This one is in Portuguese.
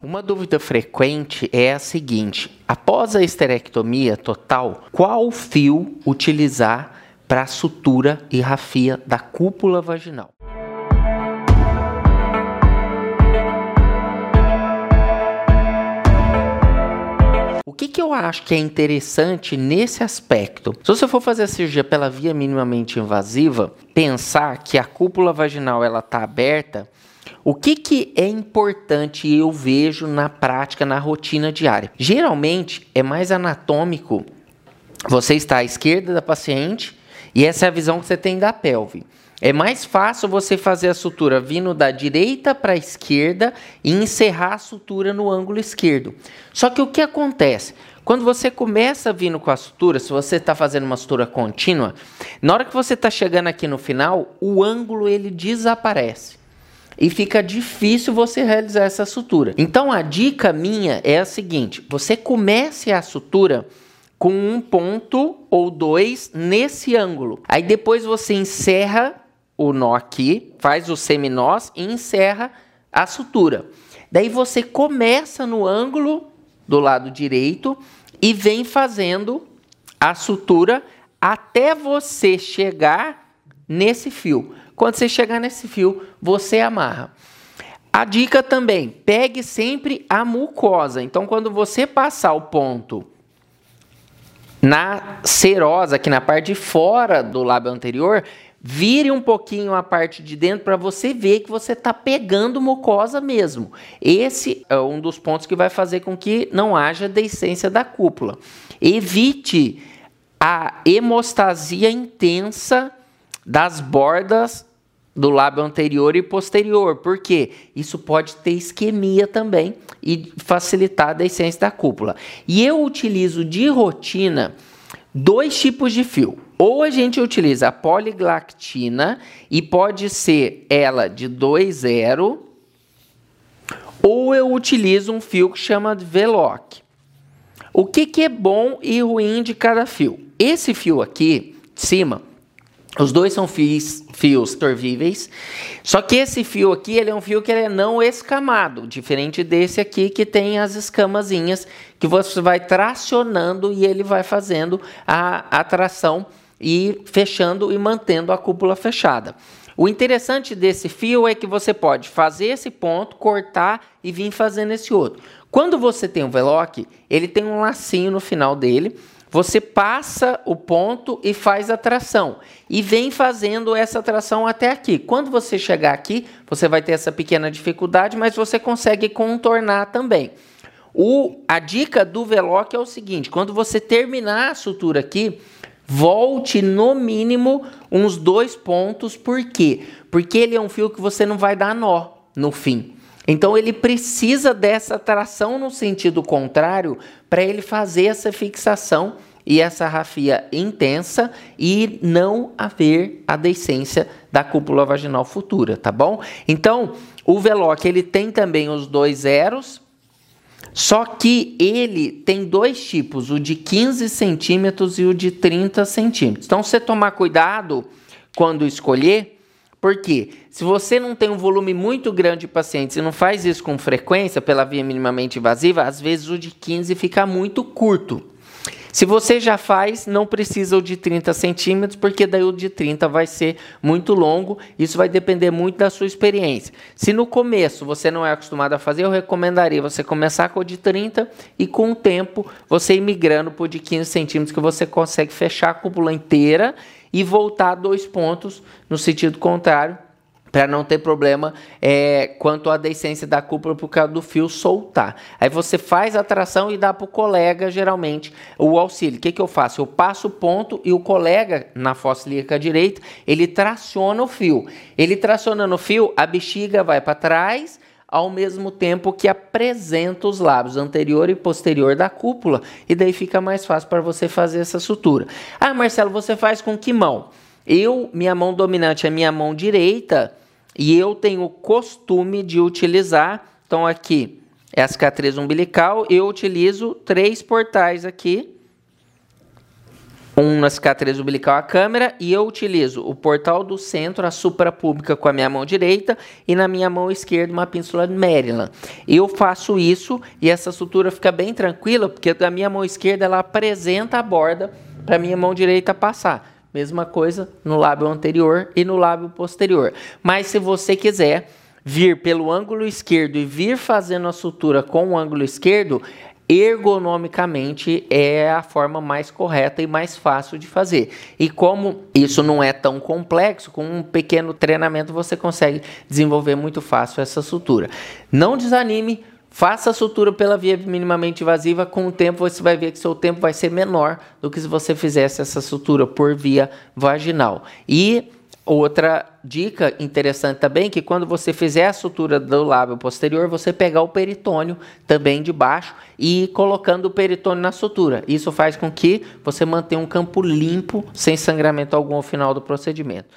Uma dúvida frequente é a seguinte: após a esterectomia total, qual fio utilizar para sutura e rafia da cúpula vaginal? O que, que eu acho que é interessante nesse aspecto? Se você for fazer a cirurgia pela via minimamente invasiva, pensar que a cúpula vaginal ela está aberta o que, que é importante eu vejo na prática, na rotina diária? Geralmente é mais anatômico. Você está à esquerda da paciente e essa é a visão que você tem da pelve. É mais fácil você fazer a sutura vindo da direita para a esquerda e encerrar a sutura no ângulo esquerdo. Só que o que acontece? Quando você começa vindo com a sutura, se você está fazendo uma sutura contínua, na hora que você está chegando aqui no final, o ângulo ele desaparece e fica difícil você realizar essa sutura. Então a dica minha é a seguinte: você comece a sutura com um ponto ou dois nesse ângulo. Aí depois você encerra o nó aqui, faz o seminós e encerra a sutura. Daí você começa no ângulo do lado direito e vem fazendo a sutura até você chegar nesse fio. Quando você chegar nesse fio, você amarra. A dica também, pegue sempre a mucosa. Então, quando você passar o ponto na serosa, aqui na parte de fora do lábio anterior, vire um pouquinho a parte de dentro para você ver que você está pegando mucosa mesmo. Esse é um dos pontos que vai fazer com que não haja descência da cúpula. Evite a hemostasia intensa das bordas do lábio anterior e posterior, porque isso pode ter isquemia também e facilitar a descência da cúpula. E eu utilizo de rotina dois tipos de fio. Ou a gente utiliza a poliglactina e pode ser ela de 2,0, ou eu utilizo um fio que chama de Veloc. O que, que é bom e ruim de cada fio? Esse fio aqui, de cima, os dois são fios, fios torvíveis, só que esse fio aqui ele é um fio que é não escamado, diferente desse aqui que tem as escamazinhas que você vai tracionando e ele vai fazendo a atração e fechando e mantendo a cúpula fechada. O interessante desse fio é que você pode fazer esse ponto, cortar e vir fazendo esse outro. Quando você tem o veloc, ele tem um lacinho no final dele você passa o ponto e faz a tração. E vem fazendo essa tração até aqui. Quando você chegar aqui, você vai ter essa pequena dificuldade, mas você consegue contornar também. O, a dica do Veloc é o seguinte: quando você terminar a sutura aqui, volte no mínimo uns dois pontos. Por quê? Porque ele é um fio que você não vai dar nó no fim. Então ele precisa dessa tração no sentido contrário para ele fazer essa fixação e essa rafia intensa e não haver a descência da cúpula vaginal futura, tá bom? Então, o Veloc ele tem também os dois zeros, só que ele tem dois tipos, o de 15 centímetros e o de 30 centímetros. Então, você tomar cuidado quando escolher, porque se você não tem um volume muito grande de pacientes e não faz isso com frequência pela via minimamente invasiva, às vezes o de 15 fica muito curto. Se você já faz, não precisa o de 30 centímetros, porque daí o de 30 vai ser muito longo. Isso vai depender muito da sua experiência. Se no começo você não é acostumado a fazer, eu recomendaria você começar com o de 30 e com o tempo você ir migrando para o de 15 centímetros, que você consegue fechar a cúpula inteira e voltar dois pontos no sentido contrário para não ter problema é, quanto à descência da cúpula por causa do fio soltar. Aí você faz a tração e dá para o colega, geralmente, o auxílio. O que, que eu faço? Eu passo o ponto e o colega, na fossa ilíaca direita, ele traciona o fio. Ele tracionando o fio, a bexiga vai para trás, ao mesmo tempo que apresenta os lábios anterior e posterior da cúpula, e daí fica mais fácil para você fazer essa sutura. Ah, Marcelo, você faz com que mão? Eu, minha mão dominante é minha mão direita e eu tenho o costume de utilizar, então aqui é a cicatriz umbilical, eu utilizo três portais aqui. Um na cicatriz umbilical a câmera e eu utilizo o portal do centro, a suprapúbica com a minha mão direita e na minha mão esquerda uma pínsula Maryland. Eu faço isso e essa sutura fica bem tranquila porque a minha mão esquerda ela apresenta a borda para minha mão direita passar. Mesma coisa no lábio anterior e no lábio posterior. Mas se você quiser vir pelo ângulo esquerdo e vir fazendo a sutura com o ângulo esquerdo, ergonomicamente é a forma mais correta e mais fácil de fazer. E como isso não é tão complexo, com um pequeno treinamento você consegue desenvolver muito fácil essa sutura. Não desanime, faça a sutura pela via minimamente invasiva, com o tempo você vai ver que seu tempo vai ser menor do que se você fizesse essa sutura por via vaginal. E Outra dica interessante também que quando você fizer a sutura do lábio posterior, você pegar o peritônio também de baixo e ir colocando o peritônio na sutura. Isso faz com que você mantenha um campo limpo, sem sangramento algum ao final do procedimento.